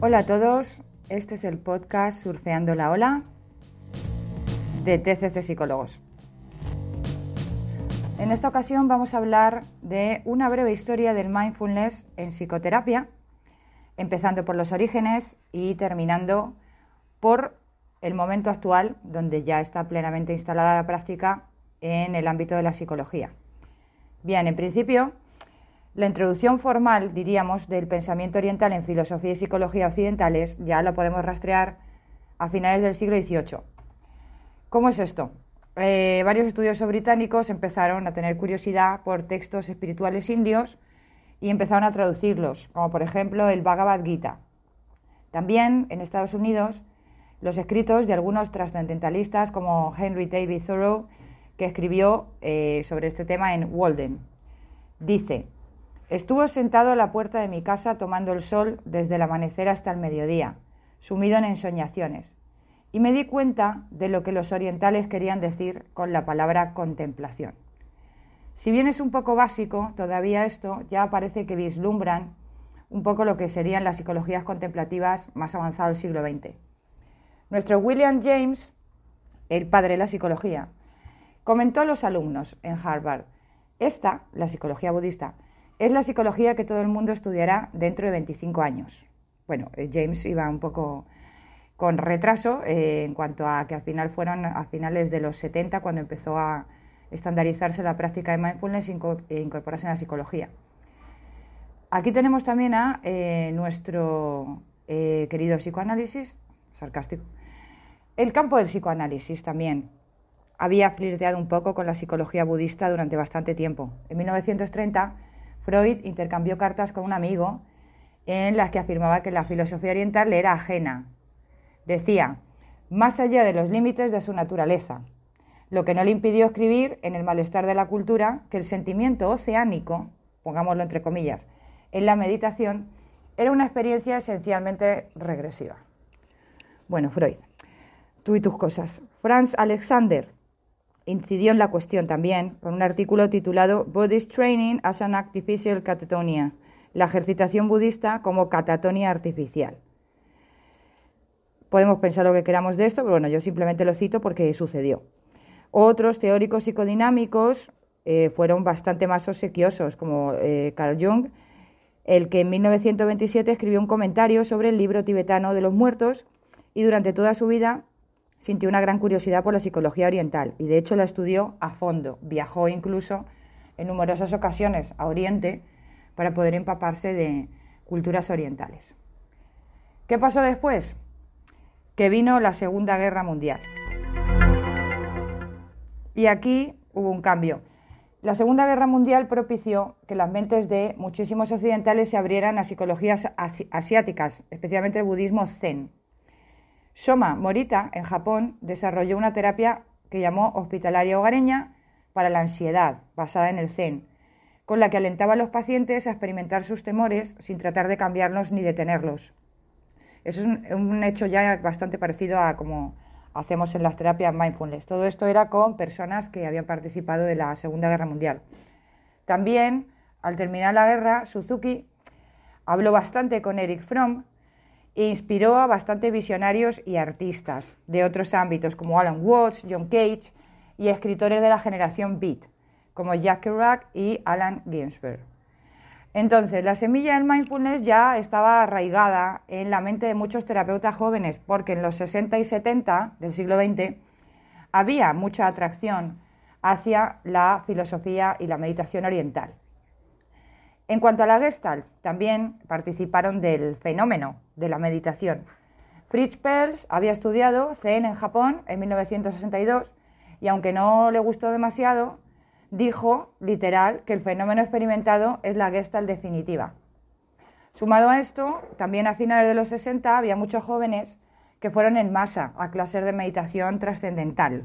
Hola a todos, este es el podcast Surfeando la Ola de TCC Psicólogos. En esta ocasión vamos a hablar de una breve historia del mindfulness en psicoterapia, empezando por los orígenes y terminando por el momento actual, donde ya está plenamente instalada la práctica en el ámbito de la psicología. Bien, en principio, la introducción formal, diríamos, del pensamiento oriental en filosofía y psicología occidentales ya lo podemos rastrear a finales del siglo XVIII. ¿Cómo es esto? Eh, varios estudiosos británicos empezaron a tener curiosidad por textos espirituales indios y empezaron a traducirlos, como por ejemplo el Bhagavad Gita. También en Estados Unidos, los escritos de algunos trascendentalistas como Henry David Thoreau, que escribió eh, sobre este tema en Walden. Dice, Estuvo sentado a la puerta de mi casa tomando el sol desde el amanecer hasta el mediodía, sumido en ensoñaciones, y me di cuenta de lo que los orientales querían decir con la palabra contemplación. Si bien es un poco básico, todavía esto ya parece que vislumbran un poco lo que serían las psicologías contemplativas más avanzadas del siglo XX. Nuestro William James, el padre de la psicología, comentó a los alumnos en Harvard, esta, la psicología budista, es la psicología que todo el mundo estudiará dentro de 25 años. Bueno, eh, James iba un poco con retraso eh, en cuanto a que al final fueron a finales de los 70 cuando empezó a estandarizarse la práctica de mindfulness e incorporarse en la psicología. Aquí tenemos también a eh, nuestro querido psicoanálisis, sarcástico. El campo del psicoanálisis también había flirteado un poco con la psicología budista durante bastante tiempo. En 1930 Freud intercambió cartas con un amigo en las que afirmaba que la filosofía oriental le era ajena. Decía, más allá de los límites de su naturaleza, lo que no le impidió escribir en el malestar de la cultura que el sentimiento oceánico, pongámoslo entre comillas, en la meditación, era una experiencia esencialmente regresiva. Bueno, Freud, tú y tus cosas. Franz Alexander, incidió en la cuestión también con un artículo titulado Buddhist Training as an Artificial Catatonia, la ejercitación budista como catatonia artificial. Podemos pensar lo que queramos de esto, pero bueno, yo simplemente lo cito porque sucedió. Otros teóricos psicodinámicos eh, fueron bastante más obsequiosos, como eh, Carl Jung, el que en 1927 escribió un comentario sobre el libro tibetano de los muertos y durante toda su vida sintió una gran curiosidad por la psicología oriental y de hecho la estudió a fondo. Viajó incluso en numerosas ocasiones a Oriente para poder empaparse de culturas orientales. ¿Qué pasó después? Que vino la Segunda Guerra Mundial. Y aquí hubo un cambio. La Segunda Guerra Mundial propició que las mentes de muchísimos occidentales se abrieran a psicologías asiáticas, especialmente el budismo zen. Soma Morita, en Japón, desarrolló una terapia que llamó hospitalaria hogareña para la ansiedad, basada en el Zen, con la que alentaba a los pacientes a experimentar sus temores sin tratar de cambiarlos ni detenerlos. Eso es un, hecho ya bastante parecido a como hacemos en las terapias mindfulness. Todo esto era con personas que habían participado de la Segunda Guerra Mundial. También, al terminar la guerra, Suzuki habló bastante con Eric Fromm inspiró a bastantes visionarios y artistas de otros ámbitos como Alan Watts, John Cage y escritores de la generación Beat como Jack Kerouac y Alan Ginsberg. Entonces, la semilla del mindfulness ya estaba arraigada en la mente de muchos terapeutas jóvenes, porque en los 60 y 70 del siglo XX había mucha atracción hacia la filosofía y la meditación oriental. En cuanto a la Gestalt, también participaron del fenómeno de la meditación. Fritz Perls había estudiado Zen en Japón en 1962 y aunque no le gustó demasiado, dijo, literal, que el fenómeno experimentado es la Gestalt definitiva. Sumado a esto, también a finales de los 60 había muchos jóvenes que fueron en masa a clases de meditación trascendental.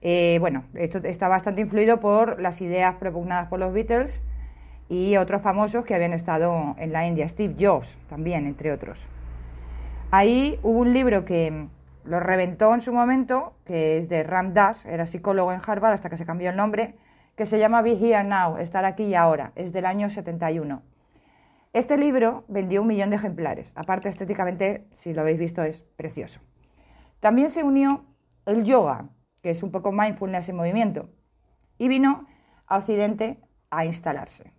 Eh, bueno, esto está bastante influido por las ideas propugnadas por los Beatles y otros famosos que habían estado en la India, Steve Jobs también, entre otros. Ahí hubo un libro que lo reventó en su momento, que es de Ram Dass, era psicólogo en Harvard hasta que se cambió el nombre, que se llama Be Here Now, estar aquí y ahora, es del año 71. Este libro vendió un millón de ejemplares. Aparte, estéticamente, si lo habéis visto, es precioso. También se unió el yoga, que es un poco mindfulness en movimiento, y vino a Occidente a instalarse.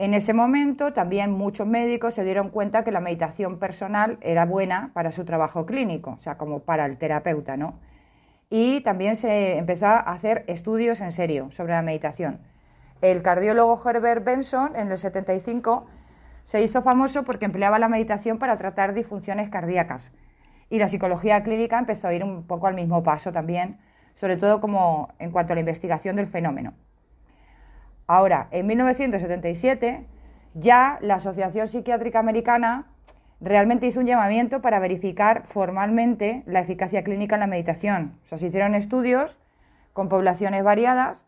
En ese momento también muchos médicos se dieron cuenta que la meditación personal era buena para su trabajo clínico, o sea, como para el terapeuta, ¿no? Y también se empezó a hacer estudios en serio sobre la meditación. El cardiólogo Herbert Benson en el 75 se hizo famoso porque empleaba la meditación para tratar disfunciones cardíacas. Y la psicología clínica empezó a ir un poco al mismo paso también, sobre todo como en cuanto a la investigación del fenómeno. Ahora, en 1977, ya la Asociación Psiquiátrica Americana realmente hizo un llamamiento para verificar formalmente la eficacia clínica en la meditación. O sea, se hicieron estudios con poblaciones variadas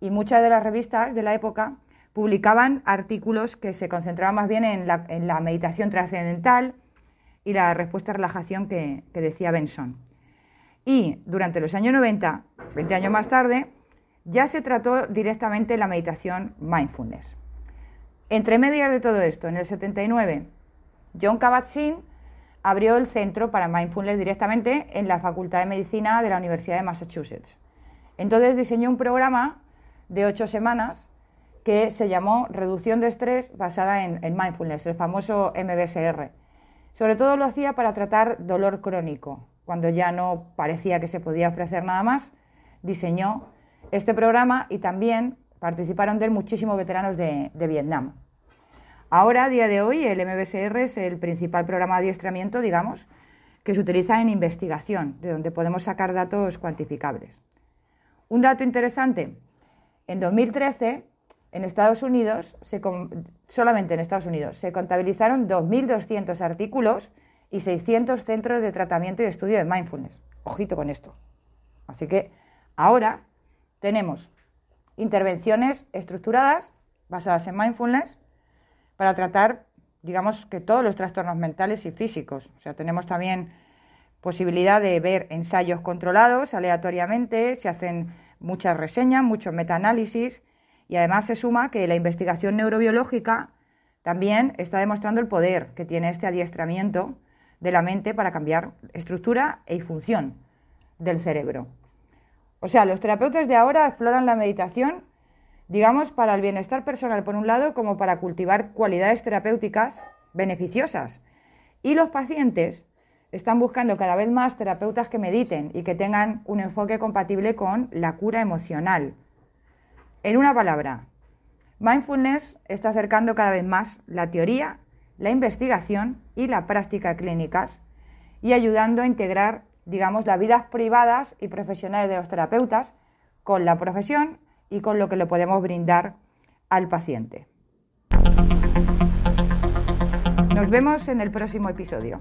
y muchas de las revistas de la época publicaban artículos que se concentraban más bien en la, meditación trascendental y la respuesta a relajación que, decía Benson. Y durante los años 90, 20 años más tarde, ya se trató directamente la meditación mindfulness. Entre medias de todo esto, en el 79, John Kabat-Zinn abrió el centro para mindfulness directamente en la Facultad de Medicina de la Universidad de Massachusetts. Entonces diseñó un programa de ocho semanas que se llamó Reducción de Estrés basada en, mindfulness, el famoso MBSR. Sobre todo lo hacía para tratar dolor crónico. Cuando ya no parecía que se podía ofrecer nada más, diseñó este programa y también participaron de él muchísimos veteranos de, Vietnam. Ahora, a día de hoy, el MBSR es el principal programa de adiestramiento, digamos, que se utiliza en investigación, de donde podemos sacar datos cuantificables. Un dato interesante, en 2013, en Estados Unidos, solamente en Estados Unidos, se contabilizaron 2.200 artículos y 600 centros de tratamiento y estudio de mindfulness. Ojito con esto. Así que ahora tenemos intervenciones estructuradas basadas en mindfulness para tratar, digamos, que todos los trastornos mentales y físicos. O sea, tenemos también posibilidad de ver ensayos controlados aleatoriamente, se hacen muchas reseñas, muchos metaanálisis y además se suma que la investigación neurobiológica también está demostrando el poder que tiene este adiestramiento de la mente para cambiar estructura y función del cerebro. O sea, los terapeutas de ahora exploran la meditación digamos, para el bienestar personal por un lado, como para cultivar cualidades terapéuticas beneficiosas. Y los pacientes están buscando cada vez más terapeutas que mediten y que tengan un enfoque compatible con la cura emocional. En una palabra, mindfulness está acercando cada vez más la teoría, la investigación y la práctica clínicas y ayudando a integrar, digamos, las vidas privadas y profesionales de los terapeutas con la profesión y con lo que le podemos brindar al paciente. Nos vemos en el próximo episodio.